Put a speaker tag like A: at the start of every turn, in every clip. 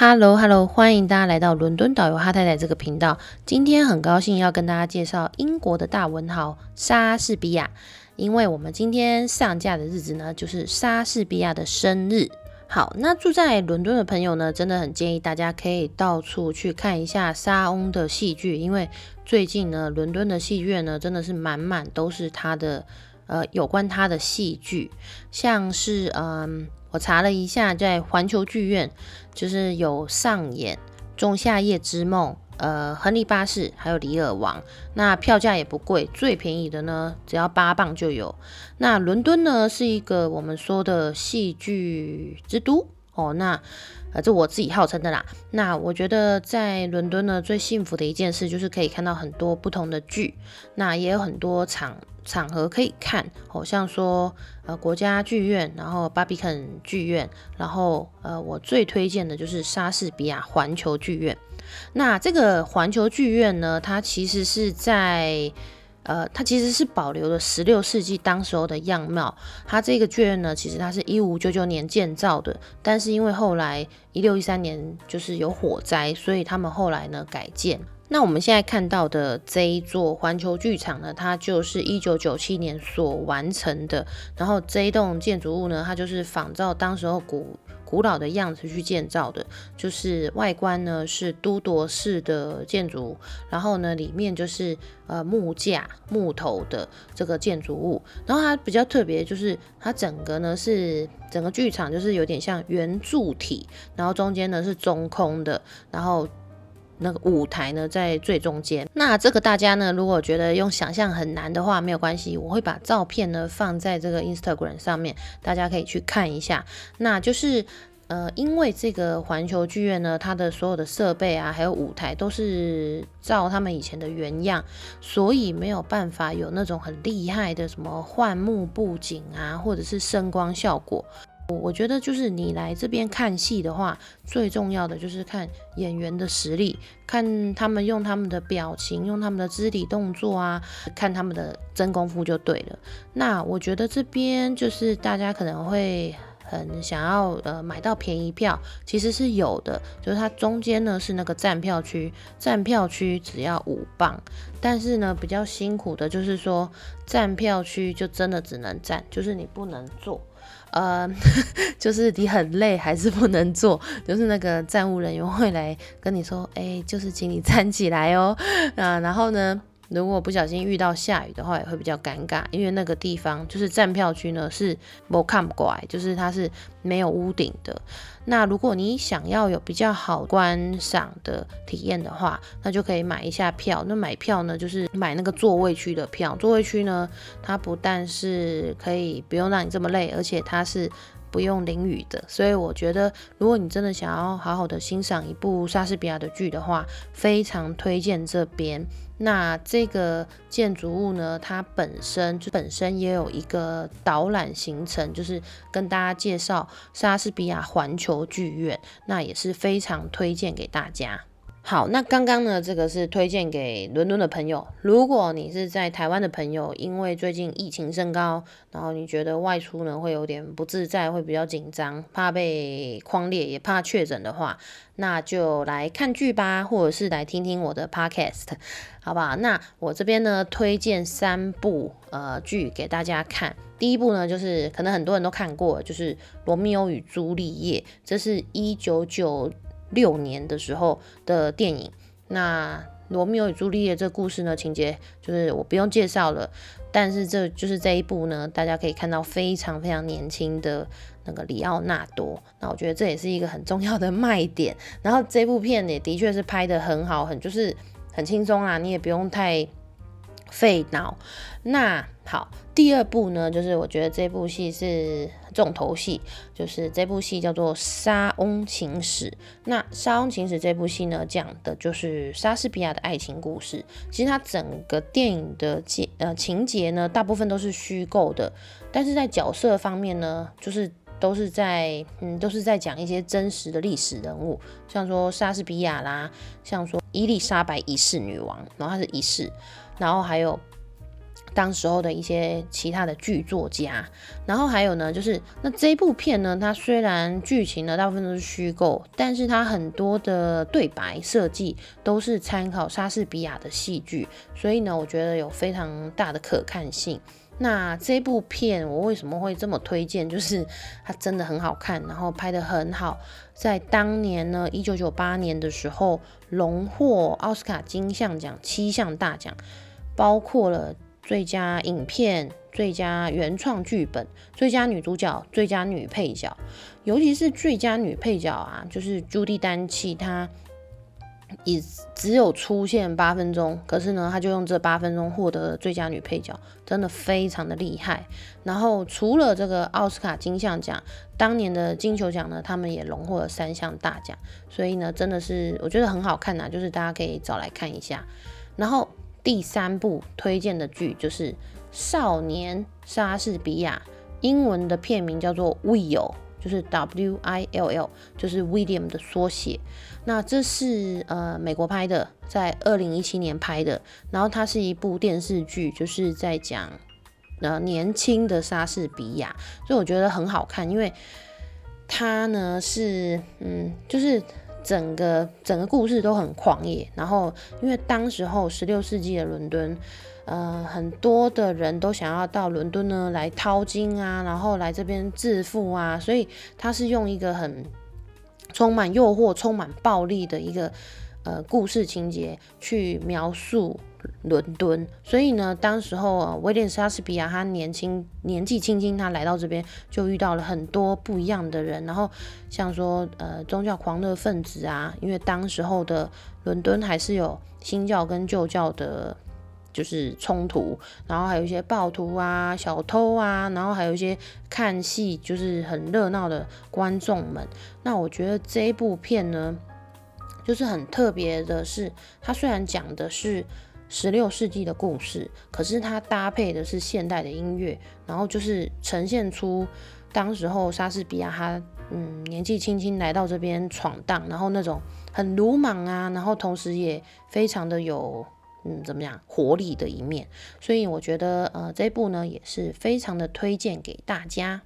A: Hello，Hello，欢迎大家来到伦敦导游哈太太这个频道。今天很高兴要跟大家介绍英国的大文豪莎士比亚，因为我们今天上架的日子呢，就是莎士比亚的生日。好，那住在伦敦的朋友呢，真的很建议大家可以到处去看一下莎翁的戏剧，因为最近呢，伦敦的戏院呢，真的是满满都是他的，呃，有关他的戏剧，像是嗯。我查了一下，在环球剧院就是有上演《仲夏夜之梦》、呃，《亨利八世》还有《李尔王》，那票价也不贵，最便宜的呢只要八磅就有。那伦敦呢是一个我们说的戏剧之都哦，那呃这我自己号称的啦。那我觉得在伦敦呢最幸福的一件事就是可以看到很多不同的剧，那也有很多场。场合可以看，好像说呃国家剧院，然后巴比肯剧院，然后呃我最推荐的就是莎士比亚环球剧院。那这个环球剧院呢，它其实是在呃它其实是保留了十六世纪当时候的样貌。它这个剧院呢，其实它是一五九九年建造的，但是因为后来一六一三年就是有火灾，所以他们后来呢改建。那我们现在看到的这一座环球剧场呢，它就是一九九七年所完成的。然后这一栋建筑物呢，它就是仿照当时候古古老的样子去建造的，就是外观呢是都铎式的建筑，然后呢里面就是呃木架木头的这个建筑物。然后它比较特别，就是它整个呢是整个剧场就是有点像圆柱体，然后中间呢是中空的，然后。那个舞台呢，在最中间。那这个大家呢，如果觉得用想象很难的话，没有关系，我会把照片呢放在这个 Instagram 上面，大家可以去看一下。那就是，呃，因为这个环球剧院呢，它的所有的设备啊，还有舞台都是照他们以前的原样，所以没有办法有那种很厉害的什么幻幕布景啊，或者是声光效果。我我觉得就是你来这边看戏的话，最重要的就是看演员的实力，看他们用他们的表情，用他们的肢体动作啊，看他们的真功夫就对了。那我觉得这边就是大家可能会很想要呃买到便宜票，其实是有的，就是它中间呢是那个站票区，站票区只要五磅，但是呢比较辛苦的就是说站票区就真的只能站，就是你不能坐。呃，就是你很累还是不能坐，就是那个站务人员会来跟你说，哎，就是请你站起来哦。啊，然后呢？如果不小心遇到下雨的话，也会比较尴尬，因为那个地方就是站票区呢，是我看不过来，就是它是没有屋顶的。那如果你想要有比较好观赏的体验的话，那就可以买一下票。那买票呢，就是买那个座位区的票。座位区呢，它不但是可以不用让你这么累，而且它是。不用淋雨的，所以我觉得，如果你真的想要好好的欣赏一部莎士比亚的剧的话，非常推荐这边。那这个建筑物呢，它本身就本身也有一个导览行程，就是跟大家介绍莎士比亚环球剧院，那也是非常推荐给大家。好，那刚刚呢，这个是推荐给伦敦的朋友。如果你是在台湾的朋友，因为最近疫情升高，然后你觉得外出呢会有点不自在，会比较紧张，怕被框列，也怕确诊的话，那就来看剧吧，或者是来听听我的 podcast，好不好？那我这边呢推荐三部呃剧给大家看。第一部呢，就是可能很多人都看过，就是《罗密欧与朱丽叶》，这是一九九。六年的时候的电影，那《罗密欧与朱丽叶》这故事呢，情节就是我不用介绍了，但是这就是这一部呢，大家可以看到非常非常年轻的那个里奥纳多，那我觉得这也是一个很重要的卖点。然后这部片也的确是拍的很好，很就是很轻松啊，你也不用太。费脑。那好，第二部呢，就是我觉得这部戏是重头戏，就是这部戏叫做《莎翁情史》。那《莎翁情史》这部戏呢，讲的就是莎士比亚的爱情故事。其实它整个电影的节呃情节呢，大部分都是虚构的，但是在角色方面呢，就是都是在嗯都是在讲一些真实的历史人物，像说莎士比亚啦，像说伊丽莎白一世女王，然后她是一世。然后还有当时候的一些其他的剧作家，然后还有呢，就是那这部片呢，它虽然剧情呢大部分都是虚构，但是它很多的对白设计都是参考莎士比亚的戏剧，所以呢，我觉得有非常大的可看性。那这部片我为什么会这么推荐？就是它真的很好看，然后拍得很好，在当年呢，一九九八年的时候，荣获奥斯卡金像奖七项大奖，包括了。最佳影片、最佳原创剧本、最佳女主角、最佳女配角，尤其是最佳女配角啊，就是朱迪丹契，她也只有出现八分钟，可是呢，她就用这八分钟获得了最佳女配角，真的非常的厉害。然后除了这个奥斯卡金像奖，当年的金球奖呢，他们也荣获了三项大奖，所以呢，真的是我觉得很好看呐，就是大家可以找来看一下。然后。第三部推荐的剧就是《少年莎士比亚》，英文的片名叫做 Will，就是 W I L L，就是 William 的缩写。那这是呃美国拍的，在二零一七年拍的。然后它是一部电视剧，就是在讲呃年轻的莎士比亚，所以我觉得很好看，因为它呢是嗯就是。整个整个故事都很狂野，然后因为当时候十六世纪的伦敦，呃，很多的人都想要到伦敦呢来淘金啊，然后来这边致富啊，所以他是用一个很充满诱惑、充满暴力的一个呃故事情节去描述。伦敦，所以呢，当时候啊，威廉莎士比亚他年轻年纪轻轻，他来到这边就遇到了很多不一样的人，然后像说呃宗教狂热分子啊，因为当时候的伦敦还是有新教跟旧教的，就是冲突，然后还有一些暴徒啊、小偷啊，然后还有一些看戏就是很热闹的观众们。那我觉得这一部片呢，就是很特别的是，它虽然讲的是。十六世纪的故事，可是它搭配的是现代的音乐，然后就是呈现出当时候莎士比亚他嗯年纪轻轻来到这边闯荡，然后那种很鲁莽啊，然后同时也非常的有嗯怎么样活力的一面，所以我觉得呃这部呢也是非常的推荐给大家。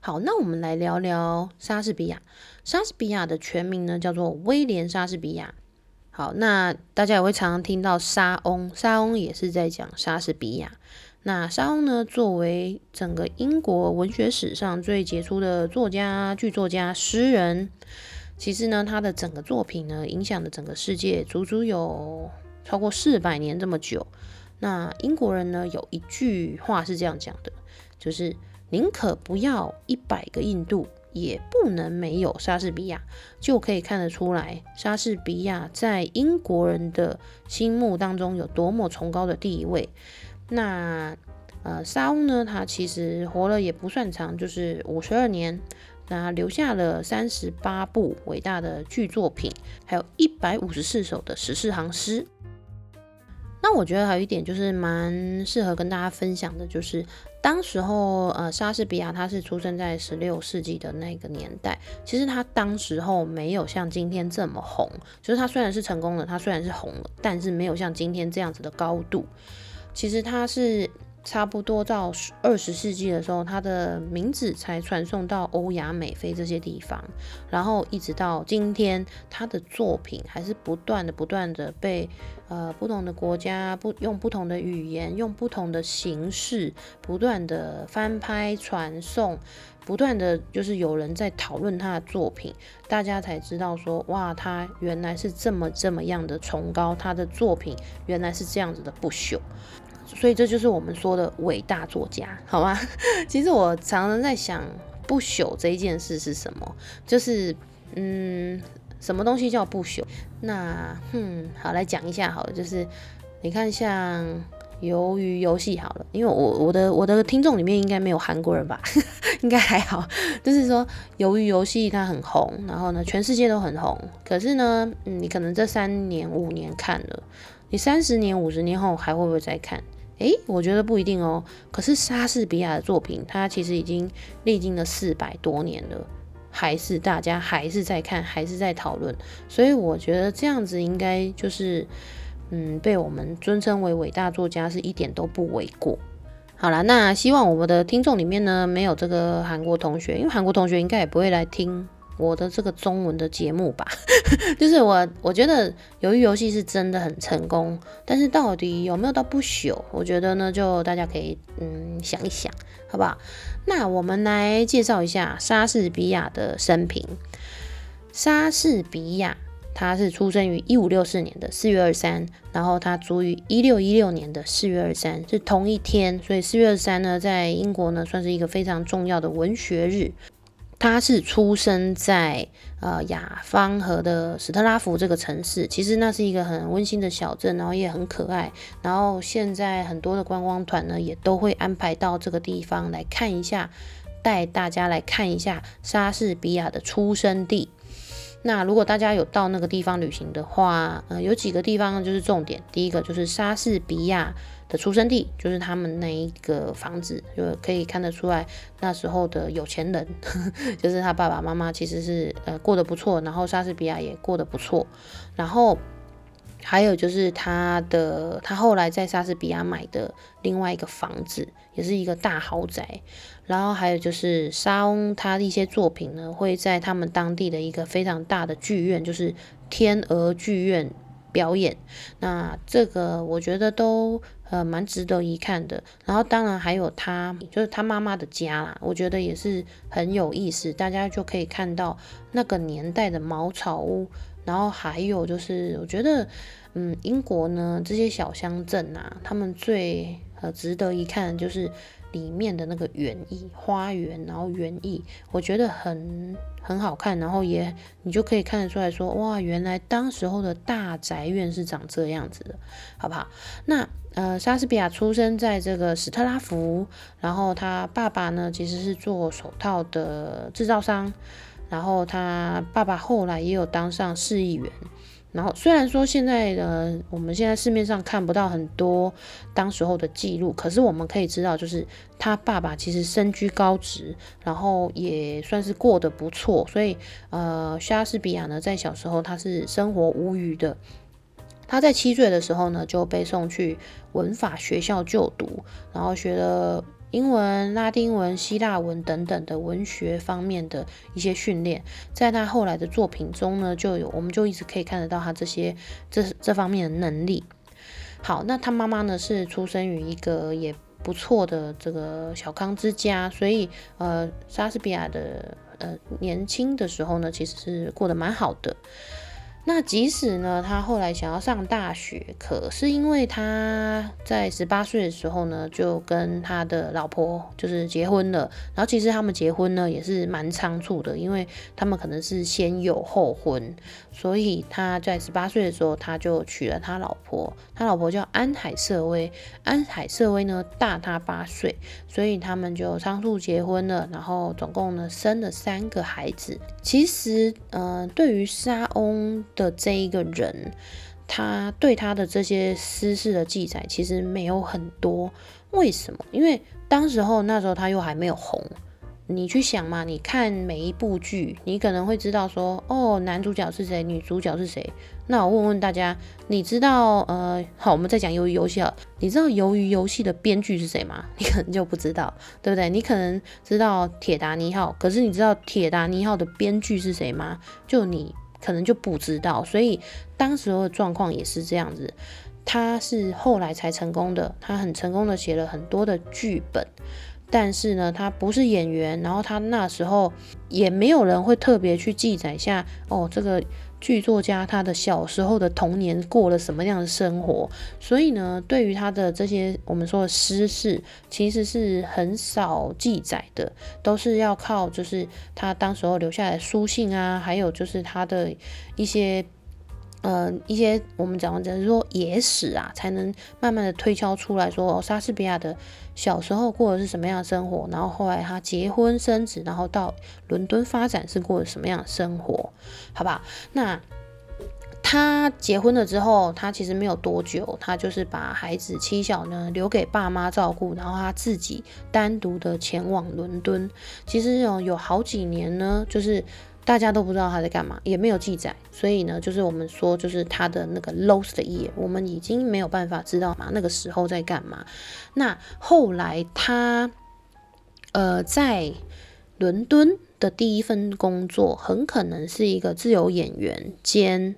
A: 好，那我们来聊聊莎士比亚。莎士比亚的全名呢叫做威廉莎士比亚。好，那大家也会常常听到莎翁，莎翁也是在讲莎士比亚。那莎翁呢，作为整个英国文学史上最杰出的作家、剧作家、诗人，其实呢，他的整个作品呢，影响了整个世界，足足有超过四百年这么久。那英国人呢，有一句话是这样讲的，就是宁可不要一百个印度。也不能没有莎士比亚，就可以看得出来，莎士比亚在英国人的心目当中有多么崇高的地位。那呃，莎翁呢，他其实活了也不算长，就是五十二年，那留下了三十八部伟大的剧作品，还有一百五十四首的十四行诗。那我觉得还有一点就是蛮适合跟大家分享的，就是当时候呃莎士比亚他是出生在十六世纪的那个年代，其实他当时候没有像今天这么红，就是他虽然是成功了，他虽然是红了，但是没有像今天这样子的高度。其实他是。差不多到二十世纪的时候，他的名字才传送到欧亚美非这些地方，然后一直到今天，他的作品还是不断的、不断的被呃不同的国家不用不同的语言、用不同的形式不断的翻拍传送，不断的就是有人在讨论他的作品，大家才知道说哇，他原来是这么这么样的崇高，他的作品原来是这样子的不朽。所以这就是我们说的伟大作家，好吗？其实我常常在想，不朽这一件事是什么？就是，嗯，什么东西叫不朽？那，嗯，好，来讲一下好了。就是你看，像鱿鱼游戏好了，因为我我的我的听众里面应该没有韩国人吧？应该还好。就是说，鱿鱼游戏它很红，然后呢，全世界都很红。可是呢，嗯，你可能这三年五年看了，你三十年五十年后还会不会再看？诶，我觉得不一定哦。可是莎士比亚的作品，它其实已经历经了四百多年了，还是大家还是在看，还是在讨论。所以我觉得这样子应该就是嗯，被我们尊称为伟大作家是一点都不为过。好了，那希望我们的听众里面呢，没有这个韩国同学，因为韩国同学应该也不会来听我的这个中文的节目吧。就是我，我觉得鱿鱼游戏是真的很成功，但是到底有没有到不朽？我觉得呢，就大家可以嗯想一想，好不好？那我们来介绍一下莎士比亚的生平。莎士比亚。他是出生于一五六四年的四月二三，然后他卒于一六一六年的四月二三，是同一天，所以四月二三呢，在英国呢算是一个非常重要的文学日。他是出生在呃雅芳河的史特拉福这个城市，其实那是一个很温馨的小镇，然后也很可爱。然后现在很多的观光团呢，也都会安排到这个地方来看一下，带大家来看一下莎士比亚的出生地。那如果大家有到那个地方旅行的话，呃，有几个地方就是重点。第一个就是莎士比亚的出生地，就是他们那一个房子，就可以看得出来那时候的有钱人，就是他爸爸妈妈其实是呃过得不错，然后莎士比亚也过得不错，然后。还有就是他的，他后来在莎士比亚买的另外一个房子，也是一个大豪宅。然后还有就是沙翁他的一些作品呢，会在他们当地的一个非常大的剧院，就是天鹅剧院表演。那这个我觉得都呃蛮值得一看的。然后当然还有他，就是他妈妈的家啦，我觉得也是很有意思，大家就可以看到那个年代的茅草屋。然后还有就是，我觉得，嗯，英国呢这些小乡镇啊，他们最呃值得一看就是里面的那个园艺花园，然后园艺，我觉得很很好看，然后也你就可以看得出来说，哇，原来当时候的大宅院是长这样子的，好不好？那呃，莎士比亚出生在这个史特拉福，然后他爸爸呢其实是做手套的制造商。然后他爸爸后来也有当上市议员。然后虽然说现在的我们现在市面上看不到很多当时候的记录，可是我们可以知道，就是他爸爸其实身居高职，然后也算是过得不错。所以呃，莎士比亚呢，在小时候他是生活无余的。他在七岁的时候呢，就被送去文法学校就读，然后学了。英文、拉丁文、希腊文等等的文学方面的一些训练，在他后来的作品中呢，就有，我们就一直可以看得到他这些这这方面的能力。好，那他妈妈呢是出生于一个也不错的这个小康之家，所以呃，莎士比亚的呃年轻的时候呢，其实是过得蛮好的。那即使呢，他后来想要上大学，可是因为他在十八岁的时候呢，就跟他的老婆就是结婚了。然后其实他们结婚呢也是蛮仓促的，因为他们可能是先有后婚，所以他在十八岁的时候他就娶了他老婆。他老婆叫安海瑟薇，安海瑟薇呢大他八岁，所以他们就仓促结婚了。然后总共呢生了三个孩子。其实，呃，对于沙翁。的这一个人，他对他的这些私事的记载其实没有很多。为什么？因为当时候那时候他又还没有红。你去想嘛，你看每一部剧，你可能会知道说，哦，男主角是谁，女主角是谁。那我问问大家，你知道？呃，好，我们再讲鱿鱼游戏啊。你知道鱿鱼游戏的编剧是谁吗？你可能就不知道，对不对？你可能知道铁达尼号，可是你知道铁达尼号的编剧是谁吗？就你。可能就不知道，所以当时候的状况也是这样子。他是后来才成功的，他很成功的写了很多的剧本，但是呢，他不是演员，然后他那时候也没有人会特别去记载下哦这个。剧作家他的小时候的童年过了什么样的生活？所以呢，对于他的这些我们说的私事，其实是很少记载的，都是要靠就是他当时候留下来的书信啊，还有就是他的一些。呃，一些我们讲的，是说野史啊，才能慢慢的推敲出来说，莎士比亚的小时候过的是什么样的生活，然后后来他结婚生子，然后到伦敦发展是过的什么样的生活，好吧？那他结婚了之后，他其实没有多久，他就是把孩子妻小呢留给爸妈照顾，然后他自己单独的前往伦敦。其实有有好几年呢，就是。大家都不知道他在干嘛，也没有记载，所以呢，就是我们说，就是他的那个 lost year，我们已经没有办法知道嘛，那个时候在干嘛。那后来他，呃，在伦敦的第一份工作，很可能是一个自由演员兼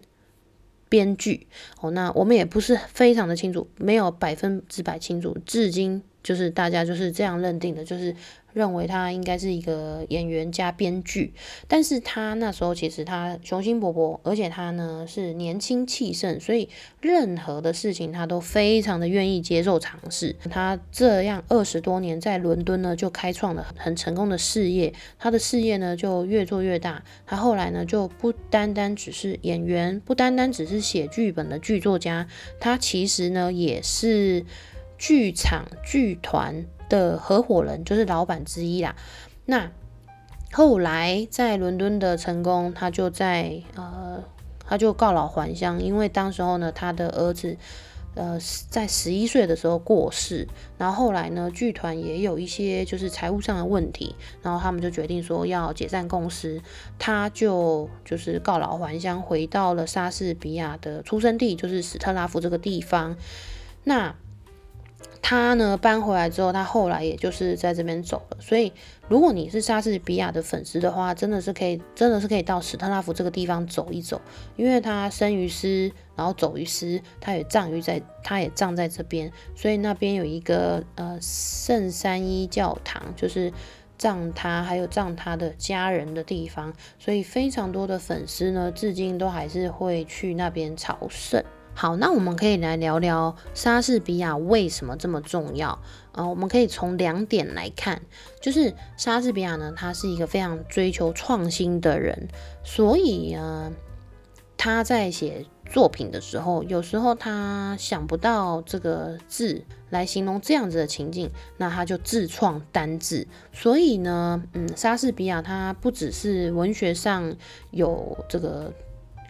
A: 编剧。哦，那我们也不是非常的清楚，没有百分之百清楚，至今就是大家就是这样认定的，就是。认为他应该是一个演员加编剧，但是他那时候其实他雄心勃勃，而且他呢是年轻气盛，所以任何的事情他都非常的愿意接受尝试。他这样二十多年在伦敦呢就开创了很成功的事业，他的事业呢就越做越大。他后来呢就不单单只是演员，不单单只是写剧本的剧作家，他其实呢也是剧场剧团。的合伙人就是老板之一啦。那后来在伦敦的成功，他就在呃，他就告老还乡，因为当时候呢，他的儿子呃在十一岁的时候过世，然后后来呢，剧团也有一些就是财务上的问题，然后他们就决定说要解散公司，他就就是告老还乡，回到了莎士比亚的出生地，就是史特拉夫这个地方。那他呢搬回来之后，他后来也就是在这边走了。所以，如果你是莎士比亚的粉丝的话，真的是可以，真的是可以到史特拉福这个地方走一走，因为他生于斯，然后走于斯，他也葬于在，他也葬在这边。所以那边有一个呃圣三一教堂，就是葬他还有葬他的家人的地方。所以非常多的粉丝呢，至今都还是会去那边朝圣。好，那我们可以来聊聊莎士比亚为什么这么重要啊？我们可以从两点来看，就是莎士比亚呢，他是一个非常追求创新的人，所以呢，他在写作品的时候，有时候他想不到这个字来形容这样子的情境，那他就自创单字。所以呢，嗯，莎士比亚他不只是文学上有这个。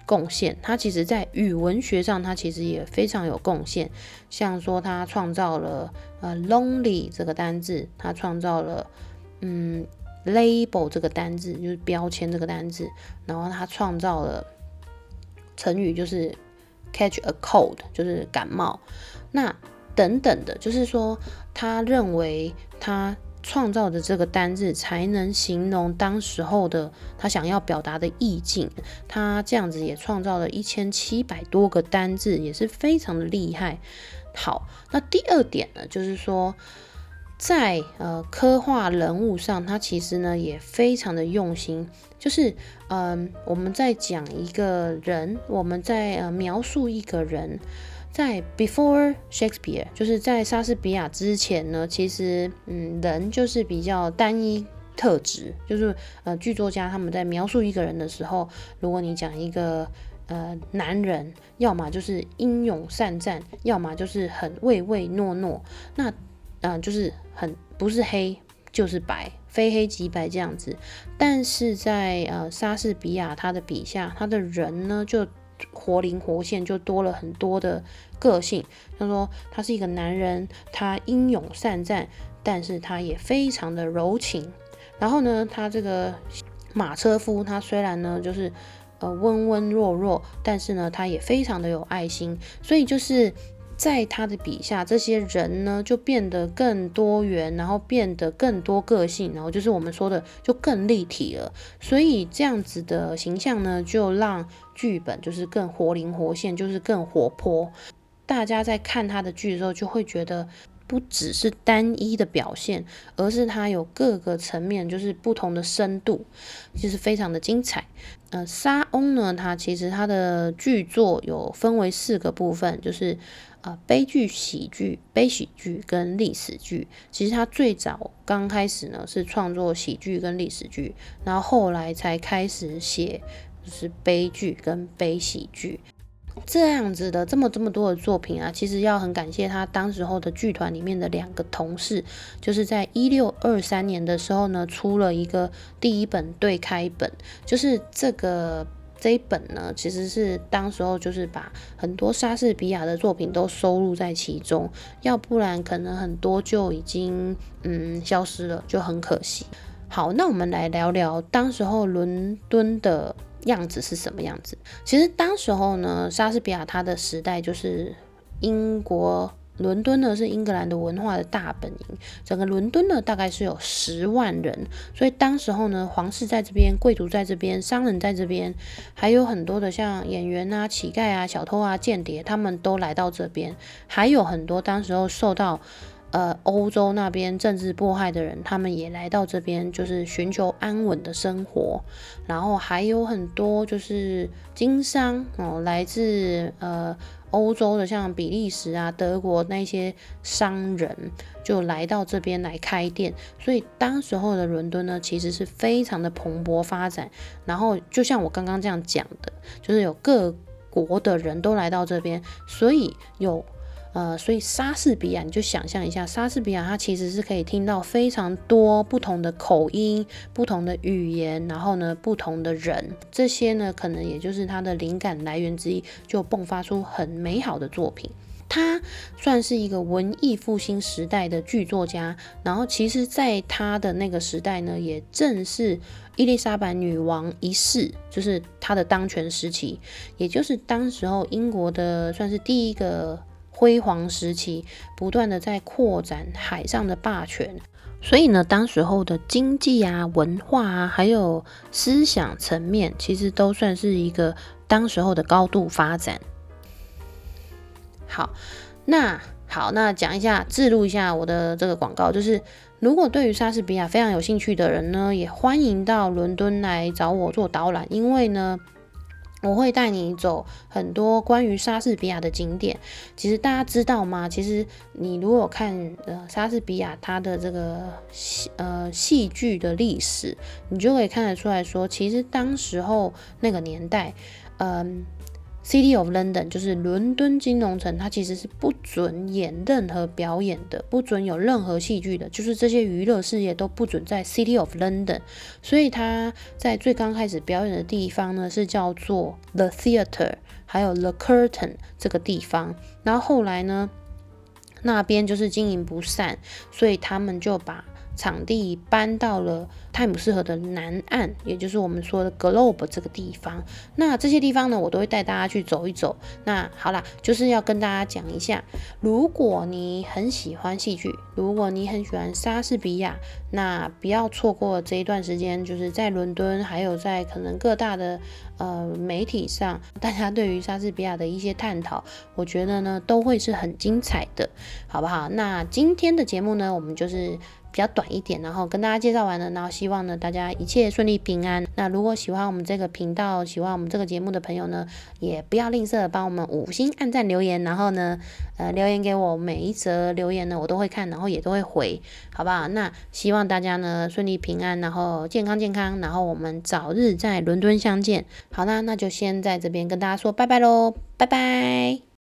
A: 贡献，他其实在语文学上，他其实也非常有贡献。像说他创造了呃 lonely 这个单字，他创造了嗯 label 这个单字，就是标签这个单字，然后他创造了成语就是 catch a cold，就是感冒。那等等的，就是说他认为他。创造的这个单字才能形容当时候的他想要表达的意境。他这样子也创造了一千七百多个单字，也是非常的厉害。好，那第二点呢，就是说在呃刻画人物上，他其实呢也非常的用心。就是嗯，我们在讲一个人，我们在呃描述一个人。在 before Shakespeare，就是在莎士比亚之前呢，其实嗯，人就是比较单一特质，就是呃，剧作家他们在描述一个人的时候，如果你讲一个呃男人，要么就是英勇善战，要么就是很唯唯诺诺，那嗯，就是很不是黑就是白，非黑即白这样子。但是在呃莎士比亚他的笔下，他的人呢就。活灵活现，就多了很多的个性。他说他是一个男人，他英勇善战，但是他也非常的柔情。然后呢，他这个马车夫，他虽然呢就是呃温温弱弱，但是呢他也非常的有爱心。所以就是。在他的笔下，这些人呢就变得更多元，然后变得更多个性，然后就是我们说的就更立体了。所以这样子的形象呢，就让剧本就是更活灵活现，就是更活泼。大家在看他的剧的时候，就会觉得不只是单一的表现，而是他有各个层面，就是不同的深度，就是非常的精彩。呃，沙翁呢，他其实他的剧作有分为四个部分，就是。啊，悲剧、喜剧、悲喜剧跟历史剧，其实他最早刚开始呢是创作喜剧跟历史剧，然后后来才开始写就是悲剧跟悲喜剧。这样子的这么这么多的作品啊，其实要很感谢他当时候的剧团里面的两个同事，就是在一六二三年的时候呢出了一个第一本对开本，就是这个。这本呢，其实是当时候就是把很多莎士比亚的作品都收录在其中，要不然可能很多就已经嗯消失了，就很可惜。好，那我们来聊聊当时候伦敦的样子是什么样子。其实当时候呢，莎士比亚他的时代就是英国。伦敦呢是英格兰的文化的大本营，整个伦敦呢大概是有十万人，所以当时候呢，皇室在这边，贵族在这边，商人在这边，还有很多的像演员啊、乞丐啊、小偷啊、间谍，他们都来到这边，还有很多当时候受到。呃，欧洲那边政治迫害的人，他们也来到这边，就是寻求安稳的生活。然后还有很多就是经商哦，来自呃欧洲的，像比利时啊、德国那些商人就来到这边来开店。所以当时候的伦敦呢，其实是非常的蓬勃发展。然后就像我刚刚这样讲的，就是有各国的人都来到这边，所以有。呃，所以莎士比亚，你就想象一下，莎士比亚他其实是可以听到非常多不同的口音、不同的语言，然后呢，不同的人，这些呢，可能也就是他的灵感来源之一，就迸发出很美好的作品。他算是一个文艺复兴时代的剧作家，然后其实在他的那个时代呢，也正是伊丽莎白女王一世，就是他的当权时期，也就是当时候英国的算是第一个。辉煌时期，不断的在扩展海上的霸权，所以呢，当时候的经济啊、文化啊，还有思想层面，其实都算是一个当时候的高度发展。好，那好，那讲一下，记录一下我的这个广告，就是如果对于莎士比亚非常有兴趣的人呢，也欢迎到伦敦来找我做导览，因为呢。我会带你走很多关于莎士比亚的景点。其实大家知道吗？其实你如果看呃莎士比亚他的这个戏呃戏剧的历史，你就可以看得出来说，其实当时候那个年代，嗯。City of London 就是伦敦金融城，它其实是不准演任何表演的，不准有任何戏剧的，就是这些娱乐事业都不准在 City of London。所以它在最刚开始表演的地方呢，是叫做 The Theatre，还有 The Curtain 这个地方。然后后来呢，那边就是经营不善，所以他们就把场地搬到了泰晤士河的南岸，也就是我们说的 Globe 这个地方。那这些地方呢，我都会带大家去走一走。那好啦，就是要跟大家讲一下，如果你很喜欢戏剧，如果你很喜欢莎士比亚，那不要错过这一段时间，就是在伦敦，还有在可能各大的呃媒体上，大家对于莎士比亚的一些探讨，我觉得呢都会是很精彩的，好不好？那今天的节目呢，我们就是。比较短一点，然后跟大家介绍完了，然后希望呢大家一切顺利平安。那如果喜欢我们这个频道，喜欢我们这个节目的朋友呢，也不要吝啬帮我们五星按赞留言，然后呢，呃，留言给我，每一则留言呢我都会看，然后也都会回，好不好？那希望大家呢顺利平安，然后健康健康，然后我们早日在伦敦相见。好啦，那就先在这边跟大家说拜拜喽，拜拜。